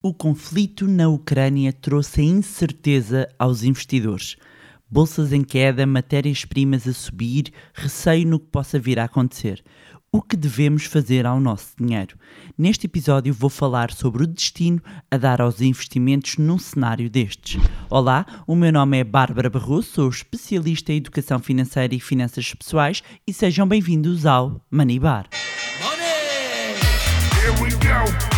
O conflito na Ucrânia trouxe a incerteza aos investidores. Bolsas em queda, matérias-primas a subir, receio no que possa vir a acontecer. O que devemos fazer ao nosso dinheiro? Neste episódio vou falar sobre o destino a dar aos investimentos num cenário destes. Olá, o meu nome é Bárbara Barroso, sou especialista em educação financeira e finanças pessoais e sejam bem-vindos ao Money Bar. Money! Here we go.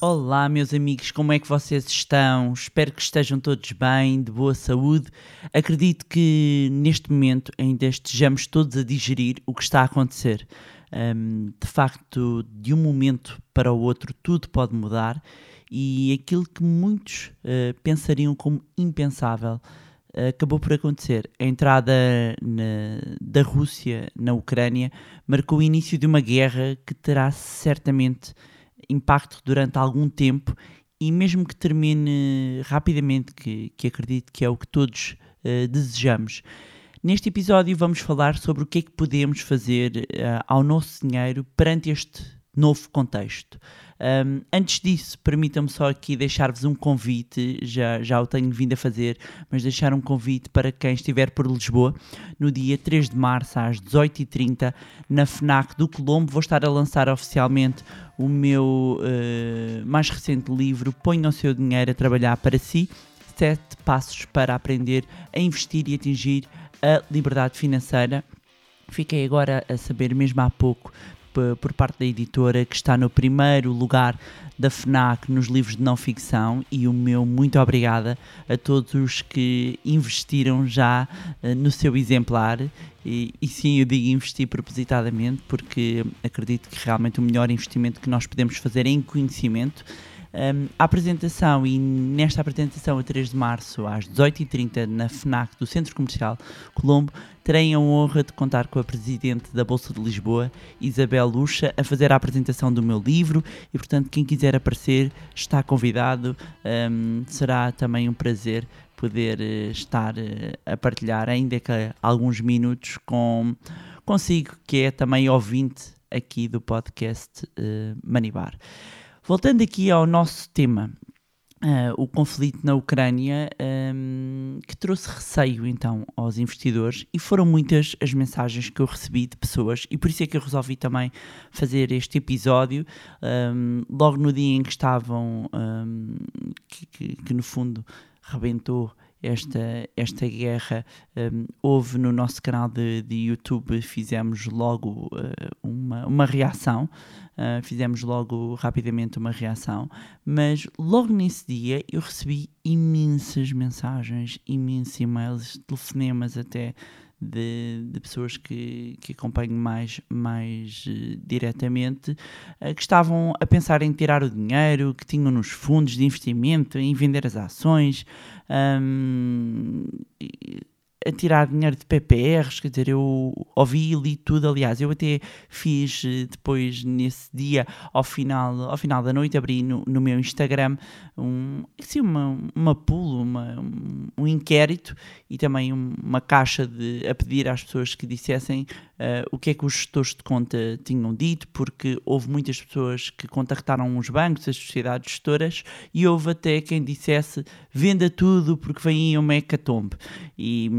Olá, meus amigos, como é que vocês estão? Espero que estejam todos bem, de boa saúde. Acredito que neste momento ainda estejamos todos a digerir o que está a acontecer. Um, de facto, de um momento para o outro, tudo pode mudar e aquilo que muitos uh, pensariam como impensável acabou por acontecer. A entrada na, da Rússia na Ucrânia marcou o início de uma guerra que terá certamente impacto durante algum tempo e mesmo que termine rapidamente, que, que acredito que é o que todos uh, desejamos. Neste episódio vamos falar sobre o que é que podemos fazer uh, ao nosso dinheiro perante este novo contexto. Um, antes disso, permitam-me só aqui deixar-vos um convite, já, já o tenho vindo a fazer, mas deixar um convite para quem estiver por Lisboa, no dia 3 de março às 18h30, na FNAC do Colombo, vou estar a lançar oficialmente o meu uh, mais recente livro, Ponha o seu dinheiro a trabalhar para si, sete passos para aprender a investir e atingir a liberdade financeira. Fiquei agora a saber, mesmo há pouco, por parte da editora que está no primeiro lugar da FNAC nos livros de não ficção e o meu muito obrigada a todos os que investiram já uh, no seu exemplar. E, e, sim, eu digo investir propositadamente porque acredito que realmente o melhor investimento que nós podemos fazer é em conhecimento um, a apresentação, e nesta apresentação, a 3 de março, às 18h30, na FNAC do Centro Comercial Colombo, terei a honra de contar com a Presidente da Bolsa de Lisboa, Isabel Lucha, a fazer a apresentação do meu livro e, portanto, quem quiser aparecer está convidado. Um, será também um prazer poder uh, estar uh, a partilhar, ainda que alguns minutos, com consigo, que é também ouvinte aqui do podcast uh, Manibar. Voltando aqui ao nosso tema, uh, o conflito na Ucrânia, um, que trouxe receio então aos investidores, e foram muitas as mensagens que eu recebi de pessoas, e por isso é que eu resolvi também fazer este episódio, um, logo no dia em que estavam, um, que, que, que no fundo rebentou esta, esta guerra. Um, houve no nosso canal de, de YouTube, fizemos logo uh, uma, uma reação, uh, fizemos logo rapidamente uma reação, mas logo nesse dia eu recebi imensas mensagens, imensos e-mails, telefonemas até de, de pessoas que, que acompanho mais, mais uh, diretamente, uh, que estavam a pensar em tirar o dinheiro que tinham nos fundos de investimento, em vender as ações. Um, a tirar dinheiro de PPRs, quer dizer, eu ouvi e li tudo, aliás, eu até fiz eh, depois nesse dia, ao final, ao final da noite, abri no, no meu Instagram um, assim, uma, uma pool, uma, um, um inquérito e também uma caixa de, a pedir às pessoas que dissessem uh, o que é que os gestores de conta tinham dito, porque houve muitas pessoas que contactaram os bancos, as sociedades gestoras, e houve até quem dissesse venda tudo porque vem aí uma hecatombe. E,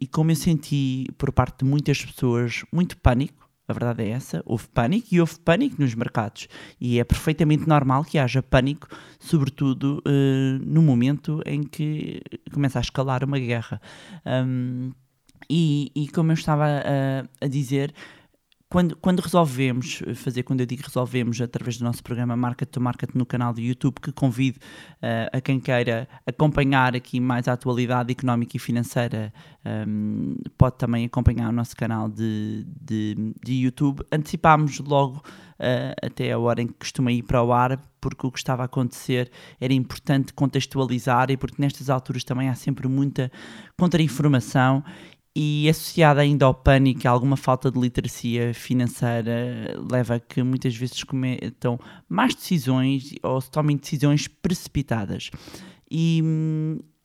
e como eu senti por parte de muitas pessoas muito pânico, a verdade é essa, houve pânico e houve pânico nos mercados. E é perfeitamente normal que haja pânico, sobretudo uh, no momento em que começa a escalar uma guerra. Um, e, e, como eu estava a, a dizer, quando, quando resolvemos fazer, quando eu digo resolvemos através do nosso programa Market to Market no canal do YouTube, que convido uh, a quem queira acompanhar aqui mais a atualidade económica e financeira, um, pode também acompanhar o nosso canal de, de, de YouTube. Antecipámos logo uh, até a hora em que costuma ir para o ar, porque o que estava a acontecer era importante contextualizar e porque nestas alturas também há sempre muita contra-informação e associada ainda ao pânico, alguma falta de literacia financeira leva a que muitas vezes cometam más decisões ou se tomem decisões precipitadas. E,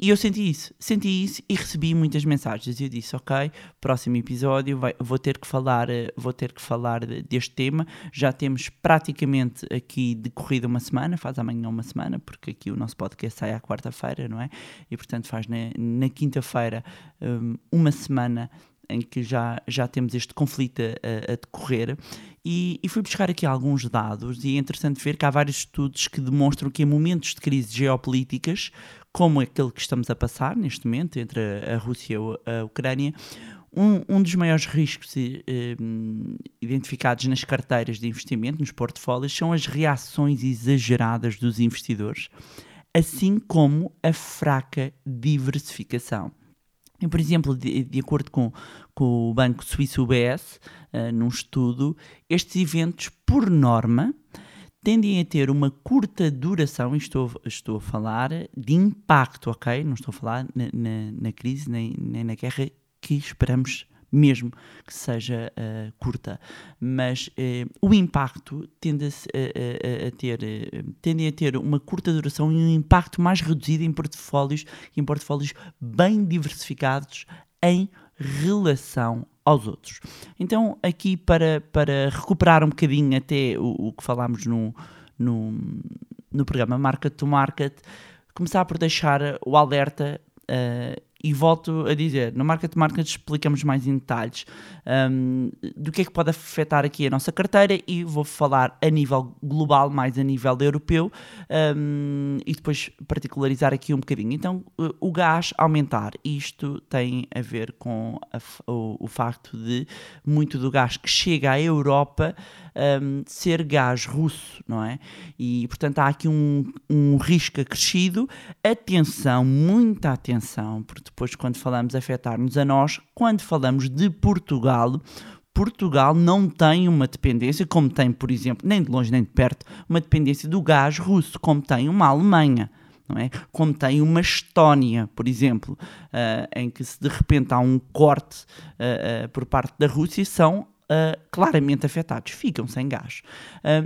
e eu senti isso, senti isso e recebi muitas mensagens. Eu disse, ok, próximo episódio vai, vou ter que falar, eh, vou ter que falar deste tema. Já temos praticamente aqui decorrida uma semana, faz amanhã uma semana, porque aqui o nosso podcast sai à quarta-feira, não é? E portanto faz na, na quinta-feira um, uma semana em que já, já temos este conflito a, a decorrer e, e, fui buscar aqui alguns dados e é interessante ver que há vários estudos que demonstram que em momentos de crise geopolíticas, como aquele que estamos a passar neste momento entre a, a Rússia e a Ucrânia, um, um, dos maiores riscos eh, identificados nas carteiras de investimento, nos portfólios, são as reações exageradas dos investidores, assim como a fraca diversificação. Por exemplo, de, de acordo com, com, o banco suíço UBS, uh, num estudo, estes eventos, por norma, tendem a ter uma curta duração, estou, estou a falar de impacto, ok? Não estou a falar na, na, na crise nem, nem na guerra que esperamos mesmo que seja uh, curta, mas uh, o impacto tende a, a, a ter, uh, tende a ter uma curta duração e um impacto mais reduzido em portfólios, em portfólios bem diversificados em relação aos outros. Então, aqui para, para recuperar um bocadinho até o, o que falámos no, no, no programa Market to Market, começar por deixar o alerta uh, e volto a dizer, no Market Market explicamos mais em detalhes um, do que é que pode afetar aqui a nossa carteira e vou falar a nível global, mais a nível europeu um, e depois particularizar aqui um bocadinho. Então, o gás aumentar, isto tem a ver com a, o, o, facto de muito do gás que chega à Europa um, ser gás russo, não é? E portanto há aqui um, um risco acrescido. Atenção, muita atenção, porque depois, quando falamos afetar-nos a nós, quando falamos de Portugal, Portugal não tem uma dependência, como tem, por exemplo, nem de longe nem de perto, uma dependência do gás russo, como tem uma Alemanha. Não é? Como tem uma Estónia, por exemplo, uh, em que se de repente há um corte uh, uh, por parte da Rússia, são claramente afetados, ficam sem gás.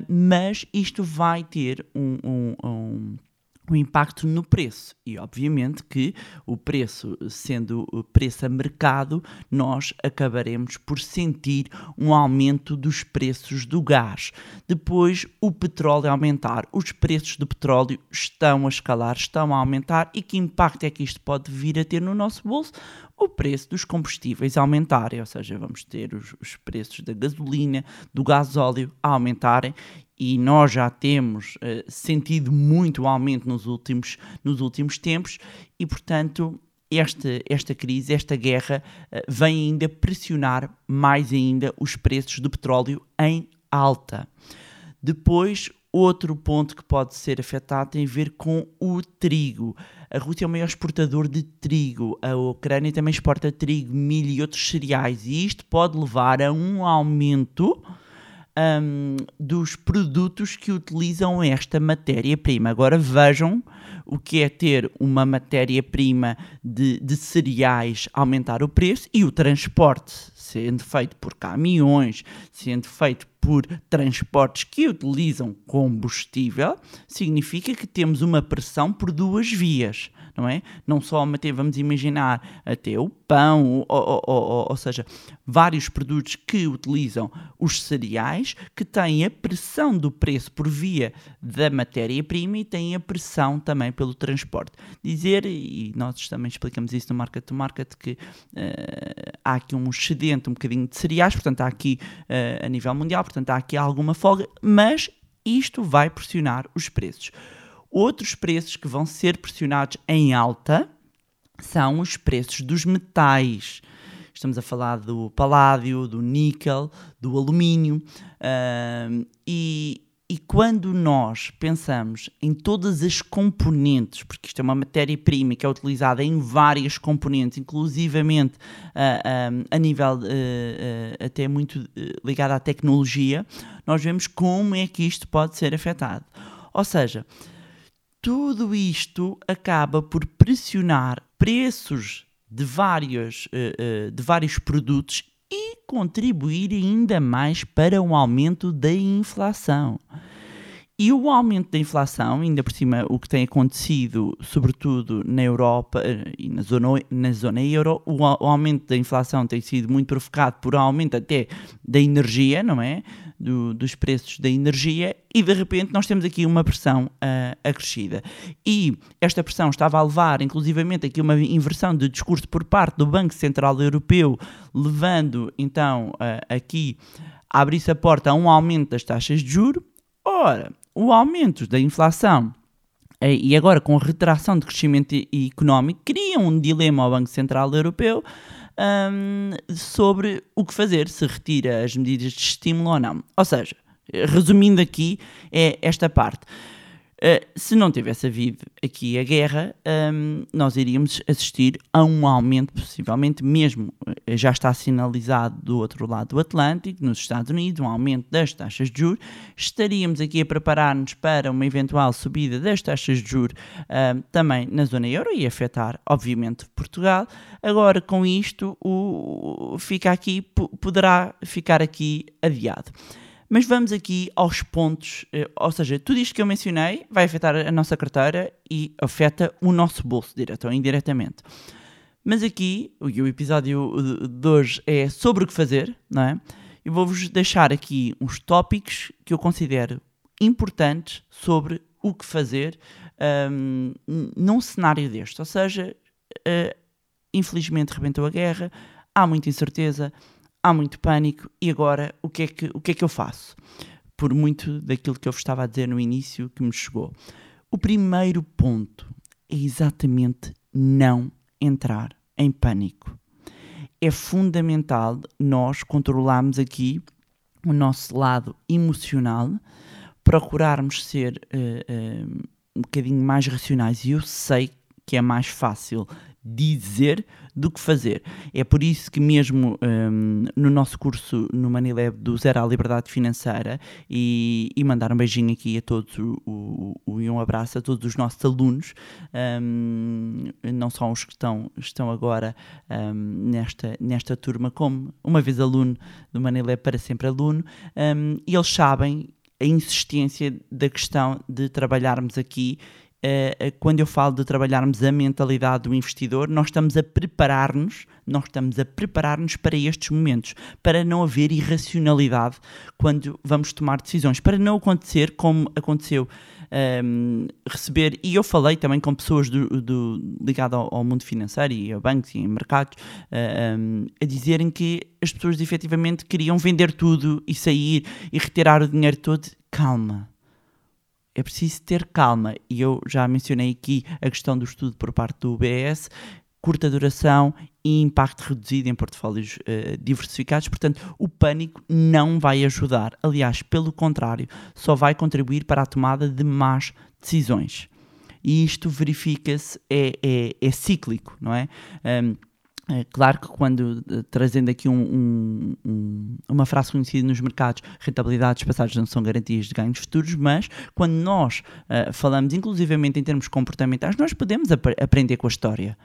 mas isto vai ter um, um, um o impacto no preço. E obviamente que o preço, sendo o preço a mercado, nós acabaremos por sentir um aumento dos preços do gás. Depois, o petróleo aumentar. Os preços do petróleo estão a escalar, estão a aumentar. E que impacto é que isto pode vir a ter no nosso bolso? O preço dos combustíveis aumentarem, ou seja, vamos ter os, os preços da gasolina, do gasóleo a aumentarem e nós já temos uh, sentido muito aumento nos últimos, nos últimos tempos e, portanto, esta, esta crise, esta guerra, uh, vem ainda pressionar mais ainda os preços do petróleo em alta. Depois, outro ponto que pode ser afetado tem a ver com o trigo. A Rússia é o maior exportador de trigo, a Ucrânia também exporta trigo, milho e outros cereais, e isto pode levar a um aumento um, dos produtos que utilizam esta matéria-prima. Agora vejam o que é ter uma matéria-prima de, de, cereais aumentar o preço e o transporte sendo feito por caminhões, sendo feito por transportes que utilizam combustível, significa que temos uma pressão por duas vias não é? Não só até, vamos imaginar, até o pão, ou, ou, ou, ou seja, vários produtos que utilizam os cereais, que têm a pressão do preço por via da matéria-prima e têm a pressão também pelo transporte. Dizer, e nós também explicamos isso no Market to Market, que uh, há aqui um excedente um bocadinho de cereais, portanto há aqui uh, a nível mundial, portanto há aqui alguma folga, mas isto vai pressionar os preços. Outros preços que vão ser pressionados em alta são os preços dos metais. Estamos a falar do paládio, do níquel, do alumínio. Uh, e, e quando nós pensamos em todas as componentes, porque isto é uma matéria-prima que é utilizada em várias componentes, inclusivamente uh, a nível uh, até muito ligado à tecnologia, nós vemos como é que isto pode ser afetado. Ou seja, tudo isto acaba por pressionar preços de, vários, uh, uh, de vários produtos e contribuir ainda mais para um aumento da inflação. E o aumento da inflação, ainda por cima o que tem acontecido, sobretudo na Europa eh, e na zona, na zona euro, o, aumento da inflação tem sido muito provocado por um aumento até da energia, não é? Do, dos preços da energia, e de repente nós temos aqui uma pressão uh, acrescida. E esta pressão estava a levar, inclusivamente, aqui uma inversão de discurso por parte do Banco Central Europeu, levando então uh, aqui a abrir-se a porta a um aumento das taxas de juro. Ora, o aumento da inflação eh, e agora com a retração de crescimento económico cria um dilema ao Banco Central Europeu um, sobre o que fazer, se retira as medidas de estímulo ou não. Ou seja, resumindo aqui, é esta parte. Uh, se não tivesse havido aqui a guerra, um, nós iríamos assistir a um aumento, possivelmente mesmo, uh, já está sinalizado do outro lado do Atlântico, nos Estados Unidos, um aumento das taxas de juros. Estaríamos aqui a preparar-nos para uma eventual subida das taxas de juros uh, também na zona euro e afetar, obviamente, Portugal. Agora, com isto, o, fica aqui, poderá ficar aqui adiado. Mas vamos aqui aos pontos, eh, ou seja, tudo isto que eu mencionei vai afetar a nossa carteira e afeta o nosso bolso, direto ou indiretamente. Mas aqui, o episódio de hoje é sobre o que fazer, não é? E vou-vos deixar aqui uns tópicos que eu considero importantes sobre o que fazer um, num cenário deste. Ou seja, uh, infelizmente rebentou a guerra, há muita incerteza, há muito pânico e agora o que é que, o que, é que eu faço? Por muito daquilo que eu vos estava a dizer no início que me chegou. O primeiro ponto é exatamente não entrar em pânico. É fundamental nós controlarmos aqui o nosso lado emocional, procurarmos ser uh, uh, um bocadinho mais racionais. E eu sei que é mais fácil dizer do que fazer. É por isso que mesmo um, no nosso curso no Manilab do Zero à Liberdade Financeira e, e mandar um beijinho aqui a todos o, e um abraço a todos os nossos alunos, um, não só os que estão, estão agora um, nesta, nesta turma, como uma vez aluno do Manilab para sempre aluno, hum, e eles sabem a insistência da questão de trabalharmos aqui quando eu falo de trabalharmos a mentalidade do investidor, nós estamos a preparar-nos, nós estamos a preparar-nos para estes momentos, para não haver irracionalidade quando vamos tomar decisões, para não acontecer como aconteceu um, ehm, receber, e eu falei também com pessoas do, do ligadas ao, ao, mundo financeiro e a bancos e em mercados, uh, eh, um, ehm, a dizerem que as pessoas efetivamente queriam vender tudo e sair e retirar o dinheiro todo. Calma é preciso ter calma. E eu já mencionei aqui a questão do estudo por parte do UBS, curta duração e impacto reduzido em portfólios uh, diversificados. Portanto, o pânico não vai ajudar. Aliás, pelo contrário, só vai contribuir para a tomada de más decisões. E isto verifica-se, é, é, é, cíclico, não é? Um, é claro que quando, eh, trazendo aqui um, um, uma frase conhecida nos mercados, rentabilidades passadas não são garantias de ganhos futuros, mas quando nós uh, falamos inclusivamente em termos comportamentais, nós podemos ap aprender com a história.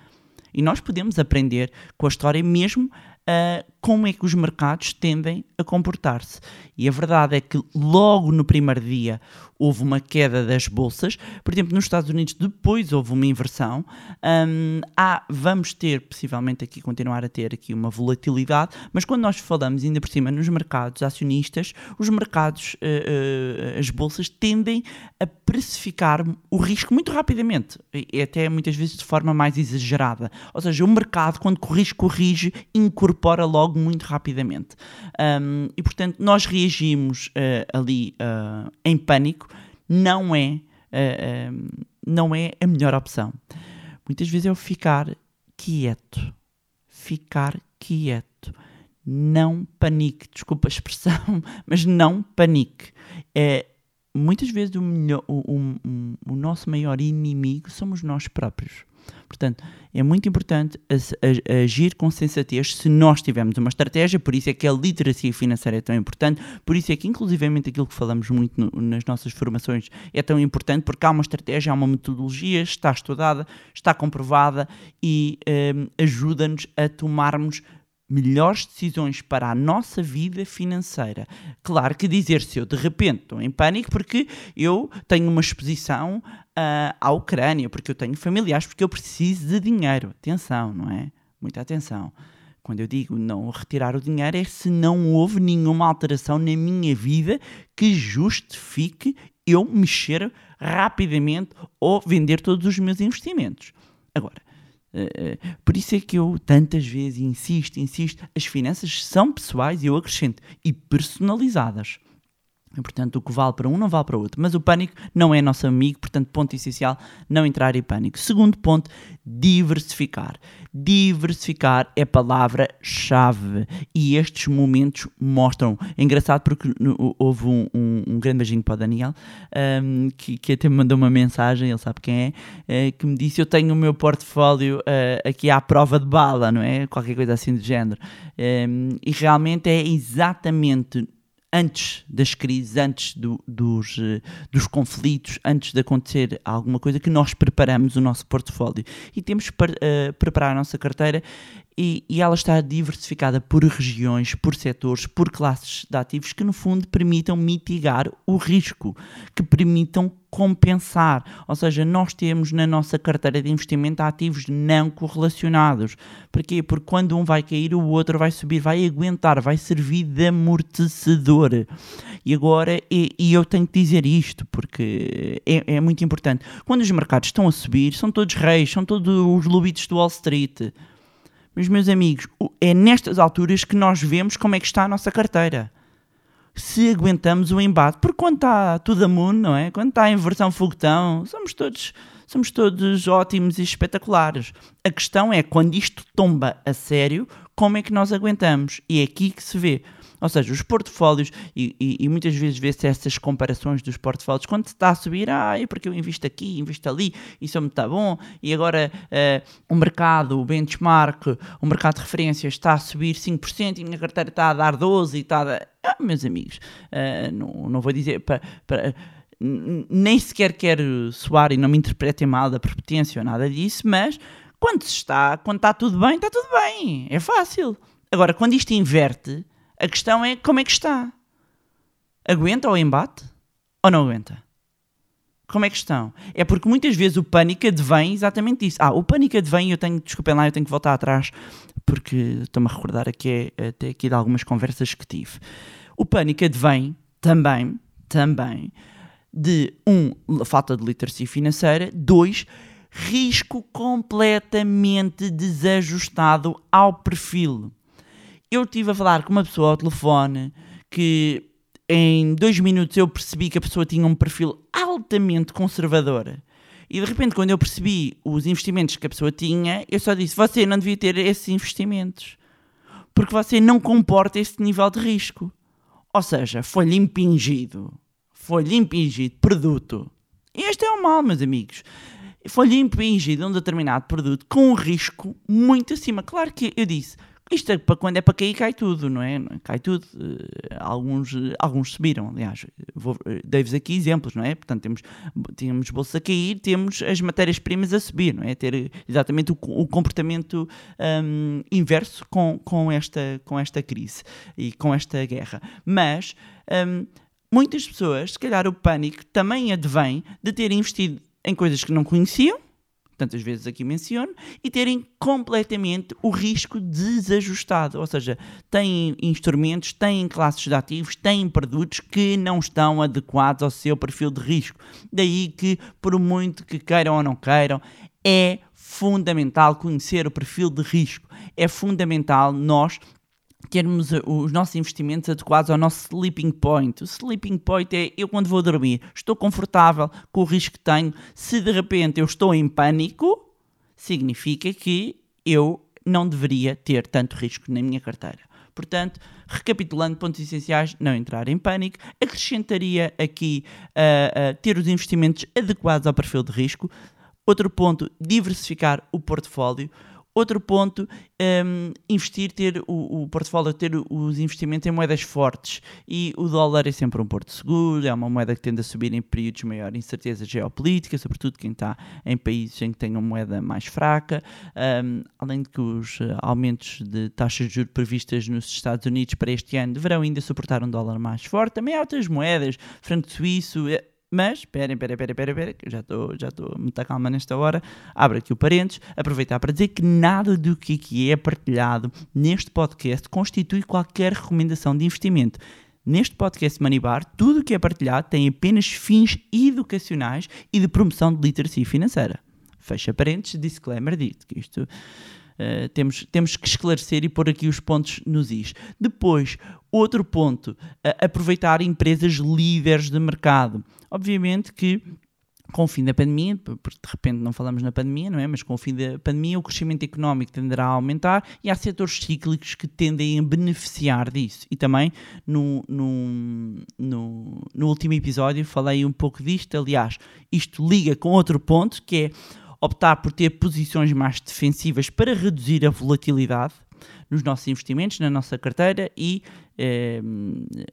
E nós podemos aprender com a história mesmo como é que os mercados tendem a comportar-se. E a verdade é que logo no primeiro dia houve uma queda das bolsas. Por exemplo, nos Estados Unidos depois houve uma inversão. Um, há, vamos ter, possivelmente aqui, continuar a ter aqui uma volatilidade, mas quando nós falamos ainda por cima nos mercados acionistas, os mercados, uh, uh, as bolsas tendem a precificar o risco muito rapidamente, e até muitas vezes de forma mais exagerada. Ou seja, o mercado, quando corrige, corrige, incorpora logo muito rapidamente. Um, e portanto, nós reagimos uh, ali em pânico não é, uh, uh, não é a melhor opção. Muitas vezes é o ficar quieto. Ficar quieto. Não panique. Desculpa a expressão, mas não panique. É, muitas vezes o, melhor, o, o, o nosso maior inimigo somos nós próprios. Portanto, é muito importante agir com sensatez se nós tivermos uma estratégia, por isso é que a literacia financeira é tão importante, por isso é que, inclusivamente, aquilo que falamos muito no, nas nossas formações é tão importante, porque há uma estratégia, há uma metodologia, está estudada, está comprovada e um, ajuda-nos a tomarmos melhores decisões para a nossa vida financeira. Claro que dizer se eu de repente estou em pânico porque eu tenho uma exposição uh, à Ucrânia, porque eu tenho familiares, porque eu preciso de dinheiro. Atenção, não é? Muita atenção. Quando eu digo não retirar o dinheiro é se não houve nenhuma alteração na minha vida que justifique eu mexer rapidamente ou vender todos os meus investimentos. Agora, por isso é que eu tantas vezes insisto, insisto, as finanças são pessoais e eu acrescento, e personalizadas. Portanto, o que vale para um não vale para o outro. Mas o pânico não é nosso amigo, portanto, ponto essencial, não entrar em pânico. Segundo ponto, diversificar. Diversificar é palavra-chave. E estes momentos mostram. É engraçado porque houve um, um, um grande beijinho para o Daniel, um, que, que, até me mandou uma mensagem, ele sabe quem é, uh, que me disse: Eu tenho o meu portfólio uh, aqui à prova de bala, não é? Qualquer coisa assim do género. e realmente é exatamente antes das crises, antes do, dos, eh, dos conflitos, antes de acontecer alguma coisa, que nós preparamos o nosso portfólio. E temos que uh, preparar a nossa carteira e, e, ela está diversificada por regiões, por setores, por classes de ativos que, no fundo, permitam mitigar o risco, que permitam compensar. Ou seja, nós temos na nossa carteira de investimento ativos não correlacionados. Porquê? Porque quando um vai cair, o outro vai subir, vai aguentar, vai servir de amortecedor. E agora, e, e eu tenho que dizer isto, porque é, é muito importante. Quando os mercados estão a subir, são todos reis, são todos os lobitos do Wall Street mas, meus amigos, é nestas alturas que nós vemos como é que está a nossa carteira. Se aguentamos o embate, porque quando está tudo a mundo, não é? Quando está em versão foguetão, somos todos, somos todos ótimos e espetaculares. A questão é quando isto tomba a sério, como é que nós aguentamos? E é aqui que se vê. Ou seja, os portfólios, e, e, e muitas vezes vê-se essas comparações dos portfólios, quando se está a subir, ah, é porque eu invisto aqui, invisto ali, isso é muito tá bom, e agora uh, o mercado, o benchmark, o mercado de referências está a subir 5% e a minha carteira está a dar 12% e está a dar... Ah, meus amigos, uh, não, não vou dizer... Para, para, nem sequer quero soar e não me interpretem mal da prepotência ou nada disso, mas quando está, quando está tudo bem, está tudo bem, é fácil. Agora, quando isto inverte, a questão é como é que está. Aguenta o embate ou não aguenta? Como é que estão? É porque muitas vezes o pânico advém exatamente disso. Ah, o pânico advém, eu tenho, desculpem lá, eu tenho que voltar atrás, porque estou-me a recordar aqui, até aqui de algumas conversas que tive. O pânico advém também, também, de um, falta de literacia financeira, dois, risco completamente desajustado ao perfil eu estive a falar com uma pessoa ao telefone que em dois minutos eu percebi que a pessoa tinha um perfil altamente conservador. E de repente, quando eu percebi os investimentos que a pessoa tinha, eu só disse: Você não devia ter esses investimentos. Porque você não comporta esse nível de risco. Ou seja, foi-lhe impingido. Foi-lhe impingido produto. E este é o mal, meus amigos. Foi-lhe impingido um determinado produto com um risco muito acima. Claro que eu disse: isto é para quando é para cair, cai tudo, não é? Cai tudo. Uh, alguns, uh, alguns subiram, aliás. Uh, Dei-vos aqui exemplos, não é? Portanto, temos, temos bolsa a cair, temos as matérias-primas a subir, não é? Ter exatamente o, o comportamento um, inverso com, com, esta, com esta crise e com esta guerra. Mas um, muitas pessoas, se calhar o pânico também advém de terem investido em coisas que não conheciam tantas vezes aqui menciono, e terem completamente o risco desajustado. Ou seja, têm instrumentos, têm classes de ativos, têm produtos que não estão adequados ao seu perfil de risco. Daí que, por muito que queiram ou não queiram, é fundamental conhecer o perfil de risco. É fundamental nós termos os nossos investimentos adequados ao nosso sleeping point. O sleeping point é eu quando vou dormir, estou confortável com o risco que tenho. Se de repente eu estou em pânico, significa que eu não deveria ter tanto risco na minha carteira. Portanto, recapitulando pontos essenciais, não entrar em pânico, acrescentaria aqui uh, uh, ter os investimentos adequados ao perfil de risco. Outro ponto, diversificar o portfólio. Outro ponto, um, investir, ter o, o portfólio, ter os investimentos em moedas fortes. E o dólar é sempre um porto seguro, é uma moeda que tende a subir em períodos de maior incerteza geopolítica, sobretudo quem está em países em que tem uma moeda mais fraca, um, além de que os uh, aumentos de taxas de juros previstas nos Estados Unidos para este ano deverão ainda suportar um dólar mais forte, também há outras moedas, franco suíço, é, mas, esperem, esperem, esperem, esperem, esperem, que eu já estou já muito calma nesta hora. Abro aqui o parênteses, aproveitar para dizer que nada do que aqui é partilhado neste podcast constitui qualquer recomendação de investimento. Neste podcast Manibar, tudo o que é partilhado tem apenas fins educacionais e de promoção de literacia financeira. Fecha parênteses, disclaimer dito, que isto Uh, temos, temos que esclarecer e pôr aqui os pontos nos is. Depois, outro ponto, aproveitar empresas líderes de mercado. Obviamente que com o fim da pandemia, porque de repente não falamos na pandemia, não é? Mas com o fim da pandemia o crescimento económico tenderá a aumentar e há setores cíclicos que tendem a beneficiar disso. E também no, no, no, no último episódio falei um pouco disto, aliás, isto liga com outro ponto que é optar por ter posições mais defensivas para reduzir a volatilidade nos nossos investimentos, na nossa carteira e, eh,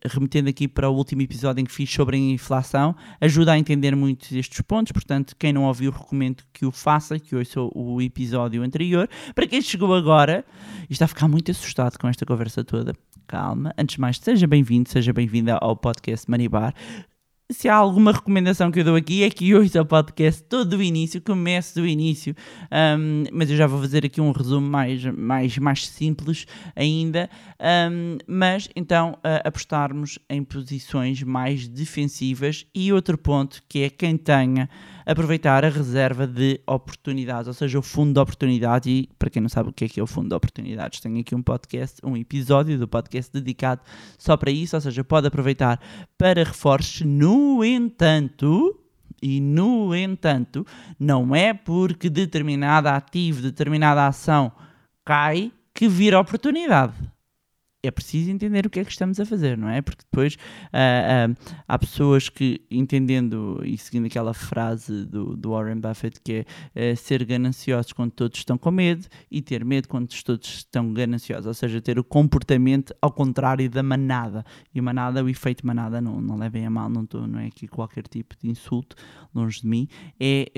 remetendo aqui para o último episódio em que fiz sobre a inflação, ajuda a entender muitos destes pontos. Portanto, quem não ouviu, recomendo que o faça, que ouça o episódio anterior. Para quem chegou agora e está a ficar muito assustado com esta conversa toda, calma. Antes de mais, seja bem-vindo, seja bem-vinda ao podcast Manibar se há alguma recomendação que eu dou aqui é que ouça o podcast todo do início, comece do início, um, mas eu já vou fazer aqui um resumo mais, mais, mais simples ainda, um, mas então uh, apostarmos em posições mais defensivas. E outro ponto que é quem tenha aproveitar a reserva de oportunidades, ou seja, o fundo de oportunidades. E para quem não sabe o que é que é o fundo de oportunidades, tenho aqui um podcast, um episódio do podcast dedicado só para isso, ou seja, pode aproveitar para reforços. No entanto, e, no entanto, não é porque determinada ativo, determinada ação cai que vira oportunidade é preciso entender o que é que estamos a fazer, não é? Porque depois uh, uh, há pessoas que, entendendo e seguindo aquela frase do, do Warren Buffett, que é uh, ser gananciosos quando todos estão com medo e ter medo quando todos estão gananciosos, ou seja, ter o comportamento ao contrário da manada. E manada, o efeito manada, não, não levem a mal, não, tô, não é aqui qualquer tipo de insulto, longe de mim, é,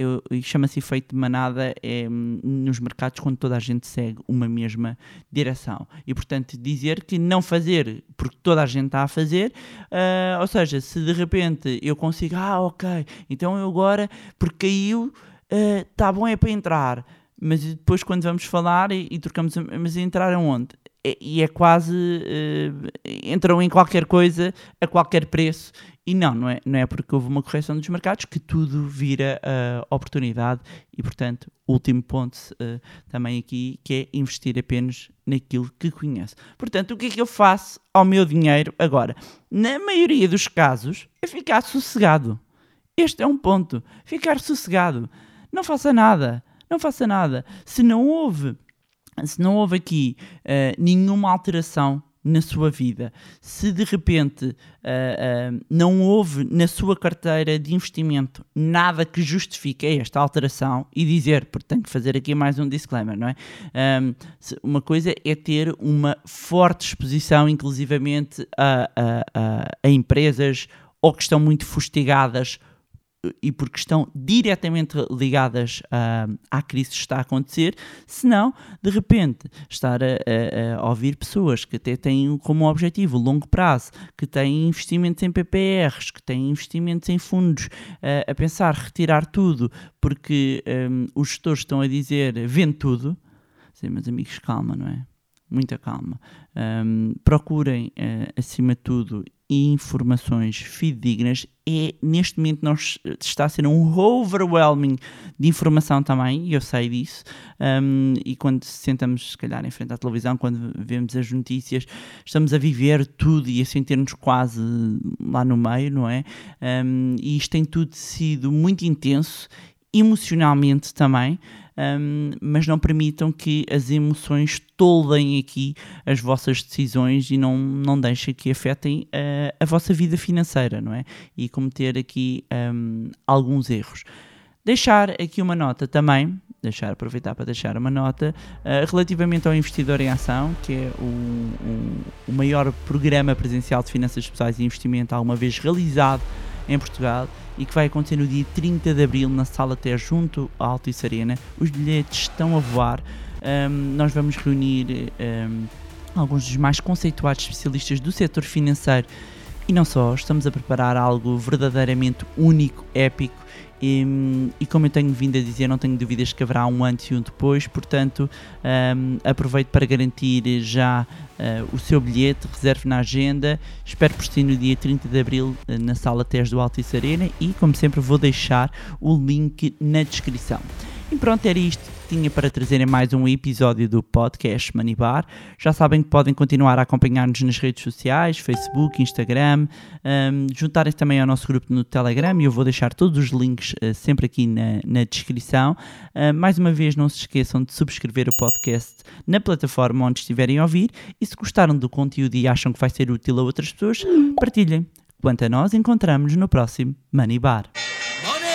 chama-se efeito manada é, nos mercados quando toda a gente segue uma mesma direção. E portanto, dizer que não fazer porque toda a gente está a fazer, uh, ou seja, se de repente eu consigo, ah, ok, então eu agora, porque caiu, está ah, uh, bom é para entrar, mas depois quando vamos falar e, e trocamos, mas entrar aonde? E é quase uh, entram em qualquer coisa a qualquer preço e não, não é, não é porque houve uma correção dos mercados que tudo vira uh, oportunidade e portanto, último ponto uh, também aqui que é investir apenas naquilo que conhece. Portanto, o que é que eu faço ao meu dinheiro agora? Na maioria dos casos é ficar sossegado. Este é um ponto, ficar sossegado. Não faça nada, não faça nada. Se não houve se não houve aqui uh, nenhuma alteração na sua vida, se de repente uh, uh, não houve na sua carteira de investimento nada que justifique esta alteração e dizer, porque tenho que fazer aqui mais um disclaimer, não é? Um, uma coisa é ter uma forte exposição, inclusivamente a, a, a, a empresas ou que estão muito fustigadas e porque estão diretamente ligadas à, à crise que está a acontecer, senão, de repente, estar a, a, a, ouvir pessoas que até têm como objetivo longo prazo, que têm investimentos em PPRs, que têm investimentos em fundos, a, a pensar retirar tudo porque um, os gestores estão a dizer vende tudo. Sim, meus amigos, calma, não é? Muita calma. Um, procurem, uh, acima de tudo, informações fidedignas é neste momento nós está a ser um overwhelming de informação também e eu sei disso um, e quando sentamos se calhar em frente à televisão quando vemos as notícias estamos a viver tudo e a sentir-nos quase lá no meio não é? Um, e isto tem tudo sido muito intenso emocionalmente também um, mas não permitam que as emoções toldem aqui as vossas decisões e não, não deixem que afetem a vossa vida financeira, não é? E cometer aqui um, alguns erros. Deixar aqui uma nota também, deixar aproveitar para deixar uma nota uh, relativamente ao investidor em ação, que é o, o, o maior programa presencial de finanças pessoais e investimento alguma vez realizado em Portugal e que vai acontecer no dia 30 de Abril na sala até junto à Altice Arena. Os bilhetes estão a voar. Um, nós vamos reunir um, alguns dos mais conceituados especialistas do setor financeiro e não só, estamos a preparar algo verdadeiramente único, épico e, e, como eu tenho vindo a dizer, não tenho dúvidas que haverá um antes e um depois, portanto, um, aproveito para garantir já uh, o seu bilhete, reserve na agenda. Espero por si no dia 30 de abril uh, na sala TES do Altice Arena e, como sempre, vou deixar o link na descrição. E pronto, era isto tinha para trazerem mais um episódio do podcast Manibar. Já sabem que podem continuar a acompanhar-nos nas redes sociais, Facebook, Instagram, um, juntarem-se também ao nosso grupo no Telegram e eu vou deixar todos os links uh, sempre aqui na, na descrição. Uh, mais uma vez, não se esqueçam de subscrever o podcast na plataforma onde estiverem a ouvir e se gostaram do conteúdo e acham que vai ser útil a outras pessoas, partilhem. Quanto a nós, encontramos no próximo Money Bar. Money!